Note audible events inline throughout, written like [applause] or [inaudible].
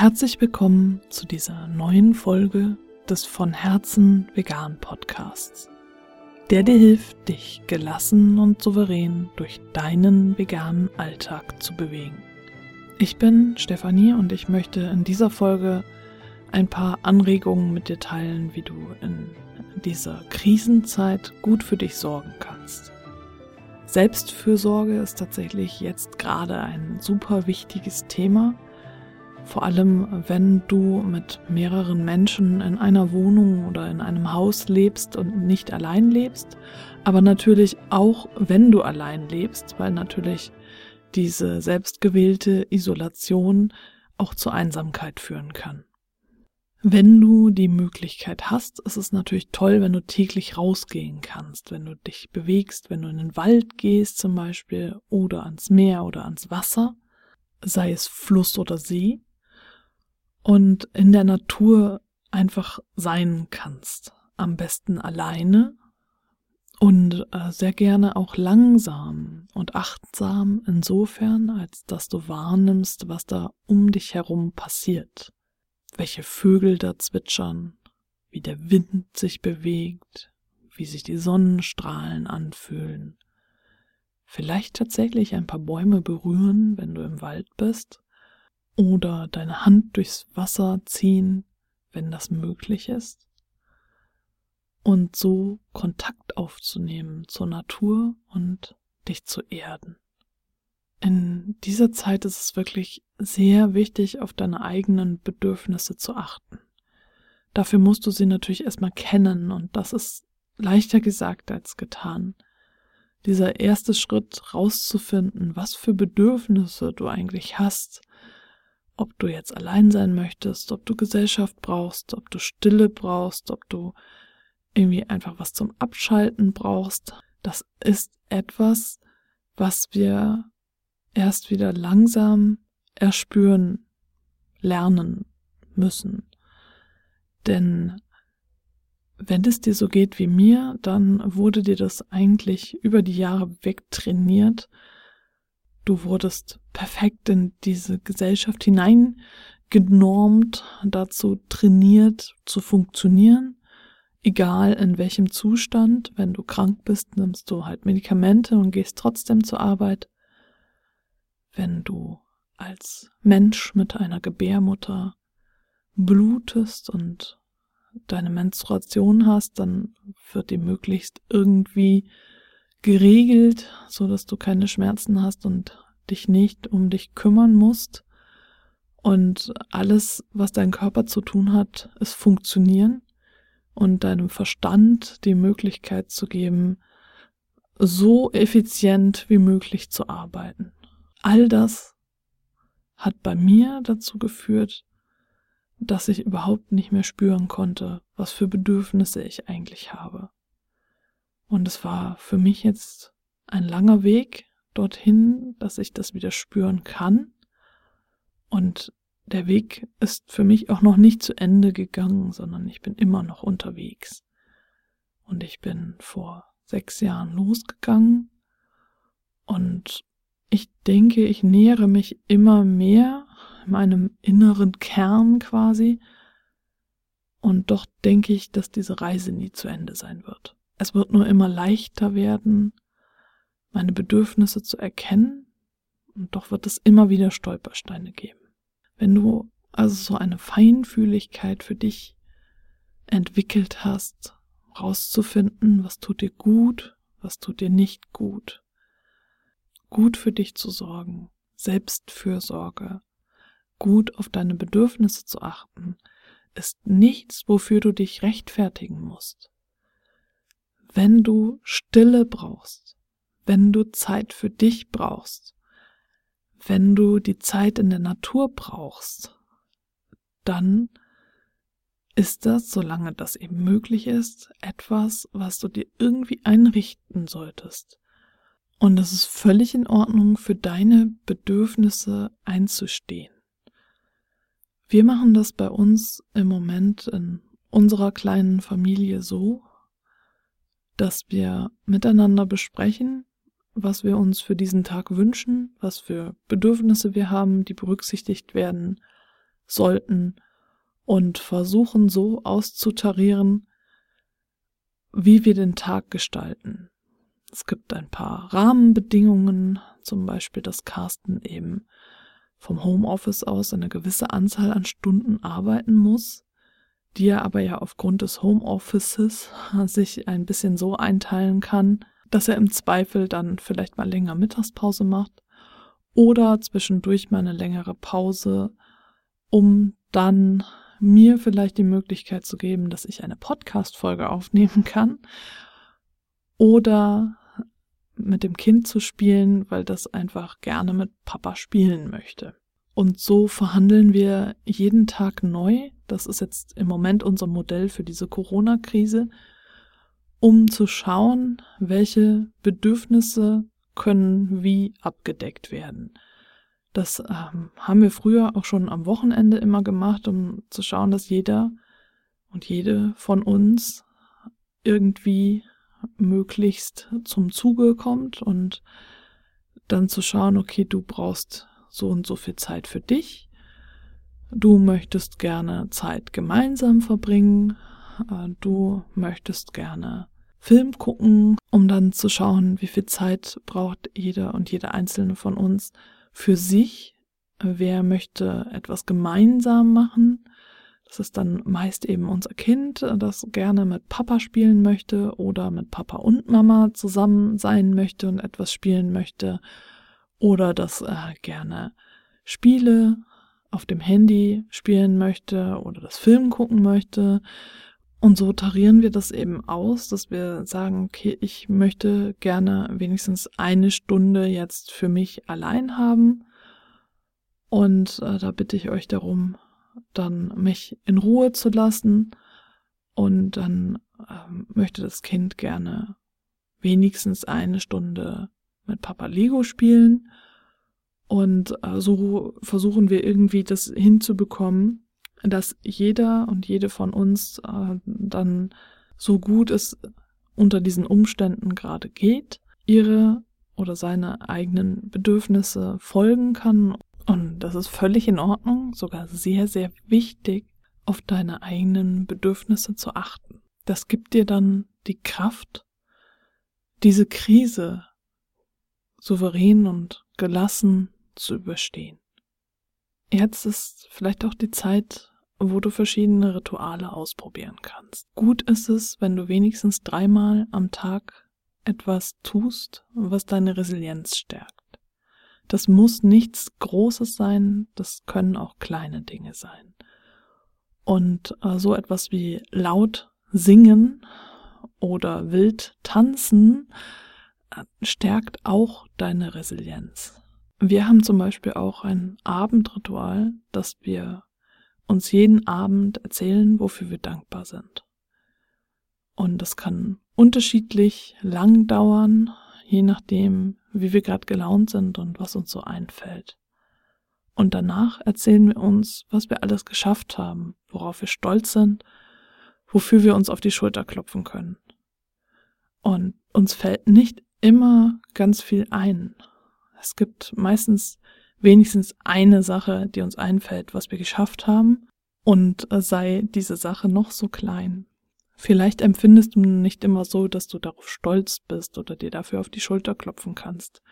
Herzlich willkommen zu dieser neuen Folge des von Herzen vegan Podcasts, der dir hilft, dich gelassen und souverän durch deinen veganen Alltag zu bewegen. Ich bin Stefanie und ich möchte in dieser Folge ein paar Anregungen mit dir teilen, wie du in dieser Krisenzeit gut für dich sorgen kannst. Selbstfürsorge ist tatsächlich jetzt gerade ein super wichtiges Thema vor allem, wenn du mit mehreren Menschen in einer Wohnung oder in einem Haus lebst und nicht allein lebst, aber natürlich auch, wenn du allein lebst, weil natürlich diese selbstgewählte Isolation auch zur Einsamkeit führen kann. Wenn du die Möglichkeit hast, ist es natürlich toll, wenn du täglich rausgehen kannst, wenn du dich bewegst, wenn du in den Wald gehst zum Beispiel oder ans Meer oder ans Wasser, sei es Fluss oder See und in der Natur einfach sein kannst. Am besten alleine und äh, sehr gerne auch langsam und achtsam insofern, als dass du wahrnimmst, was da um dich herum passiert. Welche Vögel da zwitschern, wie der Wind sich bewegt, wie sich die Sonnenstrahlen anfühlen. Vielleicht tatsächlich ein paar Bäume berühren, wenn du im Wald bist oder deine Hand durchs Wasser ziehen, wenn das möglich ist. Und so Kontakt aufzunehmen zur Natur und dich zu erden. In dieser Zeit ist es wirklich sehr wichtig, auf deine eigenen Bedürfnisse zu achten. Dafür musst du sie natürlich erstmal kennen und das ist leichter gesagt als getan. Dieser erste Schritt rauszufinden, was für Bedürfnisse du eigentlich hast, ob du jetzt allein sein möchtest, ob du Gesellschaft brauchst, ob du Stille brauchst, ob du irgendwie einfach was zum Abschalten brauchst. Das ist etwas, was wir erst wieder langsam erspüren, lernen müssen. Denn wenn es dir so geht wie mir, dann wurde dir das eigentlich über die Jahre wegtrainiert, Du wurdest perfekt in diese Gesellschaft hineingenormt, dazu trainiert zu funktionieren, egal in welchem Zustand. Wenn du krank bist, nimmst du halt Medikamente und gehst trotzdem zur Arbeit. Wenn du als Mensch mit einer Gebärmutter blutest und deine Menstruation hast, dann wird die möglichst irgendwie geregelt, so dass du keine Schmerzen hast und dich nicht um dich kümmern musst. Und alles, was dein Körper zu tun hat, ist funktionieren und deinem Verstand die Möglichkeit zu geben, so effizient wie möglich zu arbeiten. All das hat bei mir dazu geführt, dass ich überhaupt nicht mehr spüren konnte, was für Bedürfnisse ich eigentlich habe. Und es war für mich jetzt ein langer Weg dorthin, dass ich das wieder spüren kann. Und der Weg ist für mich auch noch nicht zu Ende gegangen, sondern ich bin immer noch unterwegs. Und ich bin vor sechs Jahren losgegangen und ich denke, ich nähere mich immer mehr meinem inneren Kern quasi. Und doch denke ich, dass diese Reise nie zu Ende sein wird. Es wird nur immer leichter werden, meine Bedürfnisse zu erkennen, und doch wird es immer wieder Stolpersteine geben. Wenn du also so eine Feinfühligkeit für dich entwickelt hast, rauszufinden, was tut dir gut, was tut dir nicht gut, gut für dich zu sorgen, Selbstfürsorge, gut auf deine Bedürfnisse zu achten, ist nichts, wofür du dich rechtfertigen musst. Wenn du Stille brauchst, wenn du Zeit für dich brauchst, wenn du die Zeit in der Natur brauchst, dann ist das, solange das eben möglich ist, etwas, was du dir irgendwie einrichten solltest. Und es ist völlig in Ordnung, für deine Bedürfnisse einzustehen. Wir machen das bei uns im Moment in unserer kleinen Familie so, dass wir miteinander besprechen, was wir uns für diesen Tag wünschen, was für Bedürfnisse wir haben, die berücksichtigt werden sollten und versuchen so auszutarieren, wie wir den Tag gestalten. Es gibt ein paar Rahmenbedingungen, zum Beispiel, dass Carsten eben vom Homeoffice aus eine gewisse Anzahl an Stunden arbeiten muss, die er aber ja aufgrund des Homeoffices [laughs] sich ein bisschen so einteilen kann, dass er im Zweifel dann vielleicht mal länger Mittagspause macht oder zwischendurch mal eine längere Pause, um dann mir vielleicht die Möglichkeit zu geben, dass ich eine Podcast-Folge aufnehmen kann oder mit dem Kind zu spielen, weil das einfach gerne mit Papa spielen möchte. Und so verhandeln wir jeden Tag neu. Das ist jetzt im Moment unser Modell für diese Corona-Krise, um zu schauen, welche Bedürfnisse können wie abgedeckt werden. Das ähm, haben wir früher auch schon am Wochenende immer gemacht, um zu schauen, dass jeder und jede von uns irgendwie möglichst zum Zuge kommt und dann zu schauen, okay, du brauchst so und so viel Zeit für dich. Du möchtest gerne Zeit gemeinsam verbringen. Äh, du möchtest gerne Film gucken, um dann zu schauen, wie viel Zeit braucht jeder und jede einzelne von uns für sich. Wer möchte etwas gemeinsam machen? Das ist dann meist eben unser Kind, das gerne mit Papa spielen möchte oder mit Papa und Mama zusammen sein möchte und etwas spielen möchte oder das äh, gerne Spiele auf dem Handy spielen möchte oder das Film gucken möchte. Und so tarieren wir das eben aus, dass wir sagen, okay, ich möchte gerne wenigstens eine Stunde jetzt für mich allein haben. Und äh, da bitte ich euch darum, dann mich in Ruhe zu lassen. Und dann ähm, möchte das Kind gerne wenigstens eine Stunde mit Papa Lego spielen. Und äh, so versuchen wir irgendwie das hinzubekommen, dass jeder und jede von uns äh, dann so gut es unter diesen Umständen gerade geht, ihre oder seine eigenen Bedürfnisse folgen kann und das ist völlig in Ordnung, sogar sehr, sehr wichtig, auf deine eigenen Bedürfnisse zu achten. Das gibt dir dann die Kraft, diese Krise souverän und gelassen zu überstehen. Jetzt ist vielleicht auch die Zeit, wo du verschiedene Rituale ausprobieren kannst. Gut ist es, wenn du wenigstens dreimal am Tag etwas tust, was deine Resilienz stärkt. Das muss nichts Großes sein, das können auch kleine Dinge sein. Und äh, so etwas wie laut singen oder wild tanzen äh, stärkt auch deine Resilienz. Wir haben zum Beispiel auch ein Abendritual, dass wir uns jeden Abend erzählen, wofür wir dankbar sind. Und das kann unterschiedlich lang dauern, je nachdem, wie wir gerade gelaunt sind und was uns so einfällt. Und danach erzählen wir uns, was wir alles geschafft haben, worauf wir stolz sind, wofür wir uns auf die Schulter klopfen können. Und uns fällt nicht immer ganz viel ein. Es gibt meistens wenigstens eine Sache, die uns einfällt, was wir geschafft haben, und sei diese Sache noch so klein. Vielleicht empfindest du nicht immer so, dass du darauf stolz bist oder dir dafür auf die Schulter klopfen kannst.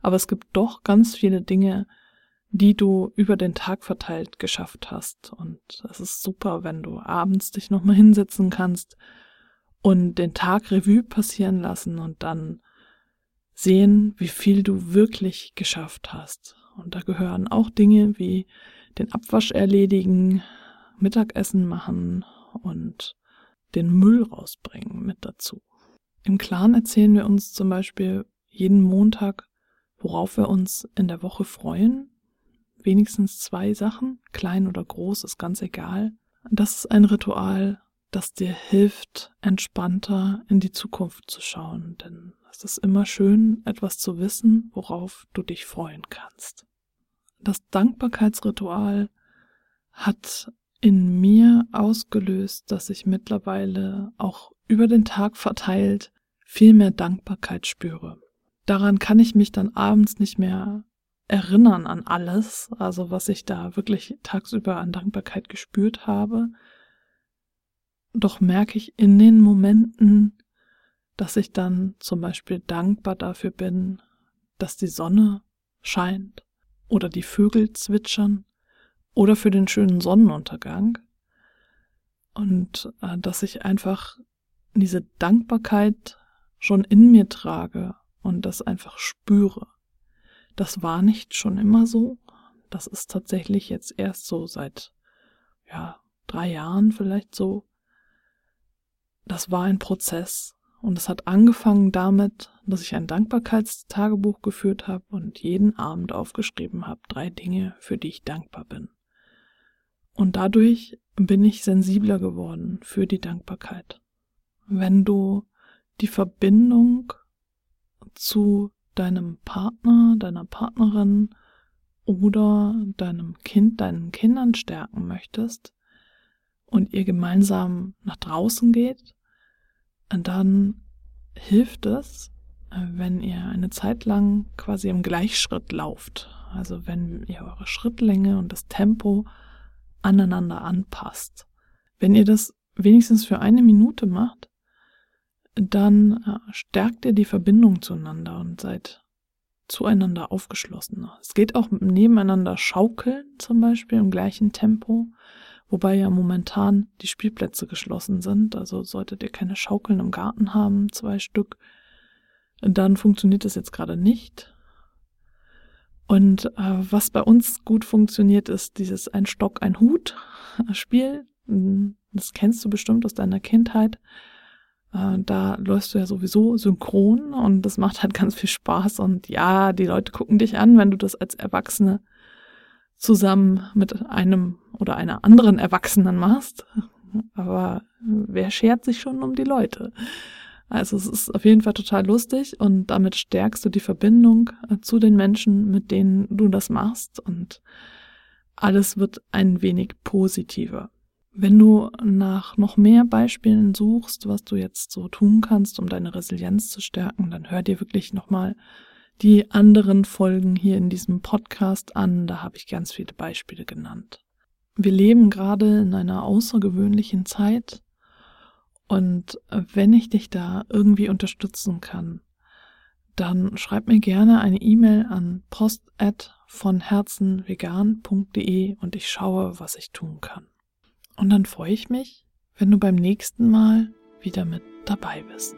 Aber es gibt doch ganz viele Dinge, die du über den Tag verteilt geschafft hast. Und es ist super, wenn du abends dich nochmal hinsetzen kannst und den Tag Revue passieren lassen und dann sehen, wie viel du wirklich geschafft hast. Und da gehören auch Dinge wie den Abwasch erledigen, Mittagessen machen und den Müll rausbringen mit dazu. Im Clan erzählen wir uns zum Beispiel jeden Montag, worauf wir uns in der Woche freuen. Wenigstens zwei Sachen, klein oder groß, ist ganz egal. Das ist ein Ritual, das dir hilft, entspannter in die Zukunft zu schauen, denn es ist immer schön, etwas zu wissen, worauf du dich freuen kannst. Das Dankbarkeitsritual hat in mir ausgelöst, dass ich mittlerweile auch über den Tag verteilt viel mehr Dankbarkeit spüre. Daran kann ich mich dann abends nicht mehr erinnern an alles, also was ich da wirklich tagsüber an Dankbarkeit gespürt habe. Doch merke ich in den Momenten, dass ich dann zum Beispiel dankbar dafür bin, dass die Sonne scheint oder die Vögel zwitschern oder für den schönen Sonnenuntergang und äh, dass ich einfach diese Dankbarkeit schon in mir trage und das einfach spüre. Das war nicht schon immer so. Das ist tatsächlich jetzt erst so seit, ja, drei Jahren vielleicht so. Das war ein Prozess. Und es hat angefangen damit, dass ich ein Dankbarkeitstagebuch geführt habe und jeden Abend aufgeschrieben habe, drei Dinge, für die ich dankbar bin. Und dadurch bin ich sensibler geworden für die Dankbarkeit. Wenn du die Verbindung zu deinem Partner, deiner Partnerin oder deinem Kind, deinen Kindern stärken möchtest und ihr gemeinsam nach draußen geht, dann hilft es, wenn ihr eine Zeit lang quasi im Gleichschritt lauft. Also wenn ihr eure Schrittlänge und das Tempo aneinander anpasst. Wenn ihr das wenigstens für eine Minute macht, dann äh, stärkt ihr die Verbindung zueinander und seid zueinander aufgeschlossener. Es geht auch nebeneinander schaukeln, zum Beispiel im gleichen Tempo, wobei ja momentan die Spielplätze geschlossen sind. Also solltet ihr keine Schaukeln im Garten haben, zwei Stück, dann funktioniert das jetzt gerade nicht. Und äh, was bei uns gut funktioniert, ist dieses Ein Stock, ein Hut Spiel. Das kennst du bestimmt aus deiner Kindheit. Äh, da läufst du ja sowieso synchron und das macht halt ganz viel Spaß. Und ja, die Leute gucken dich an, wenn du das als Erwachsene zusammen mit einem oder einer anderen Erwachsenen machst. Aber wer schert sich schon um die Leute? Also es ist auf jeden Fall total lustig und damit stärkst du die Verbindung äh, zu den Menschen, mit denen du das machst und alles wird ein wenig positiver. Wenn du nach noch mehr Beispielen suchst, was du jetzt so tun kannst, um deine Resilienz zu stärken, dann hör dir wirklich nochmal die anderen Folgen hier in diesem Podcast an. Da habe ich ganz viele Beispiele genannt. Wir leben gerade in einer außergewöhnlichen Zeit und wenn ich dich da irgendwie unterstützen kann, dann schreib mir gerne eine E-Mail an post@ von herzenvegan.de und ich schaue, was ich tun kann. Und dann freue ich mich, wenn du beim nächsten Mal wieder mit dabei bist.